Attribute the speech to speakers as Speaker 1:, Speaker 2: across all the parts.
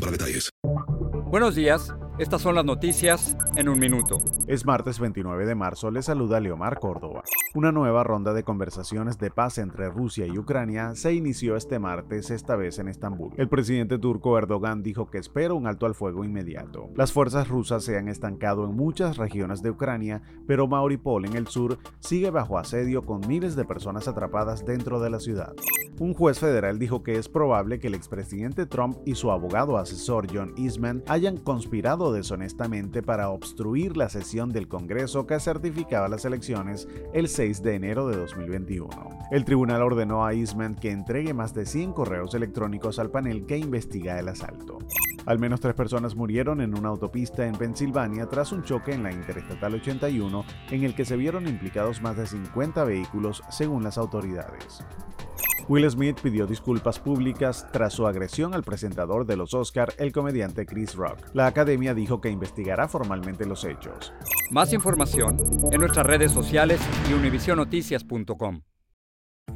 Speaker 1: para detalles.
Speaker 2: Buenos días. Estas son las noticias en un minuto.
Speaker 3: Es martes 29 de marzo, le saluda Leomar Córdoba. Una nueva ronda de conversaciones de paz entre Rusia y Ucrania se inició este martes, esta vez en Estambul. El presidente turco Erdogan dijo que espera un alto al fuego inmediato. Las fuerzas rusas se han estancado en muchas regiones de Ucrania, pero Mauripol en el sur sigue bajo asedio con miles de personas atrapadas dentro de la ciudad. Un juez federal dijo que es probable que el expresidente Trump y su abogado asesor John Eastman hayan conspirado deshonestamente para obstruir la sesión del Congreso que certificaba las elecciones el 6 de enero de 2021. El tribunal ordenó a Eastman que entregue más de 100 correos electrónicos al panel que investiga el asalto. Al menos tres personas murieron en una autopista en Pensilvania tras un choque en la Interestatal 81 en el que se vieron implicados más de 50 vehículos según las autoridades. Will Smith pidió disculpas públicas tras su agresión al presentador de los Oscar, el comediante Chris Rock. La academia dijo que investigará formalmente los hechos.
Speaker 2: Más información en nuestras redes sociales y univisionoticias.com.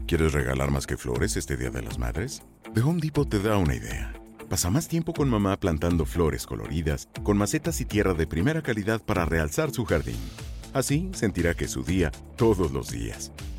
Speaker 4: ¿Quieres regalar más que flores este Día de las Madres? The Home Depot te da una idea. Pasa más tiempo con mamá plantando flores coloridas, con macetas y tierra de primera calidad para realzar su jardín. Así sentirá que es su día todos los días.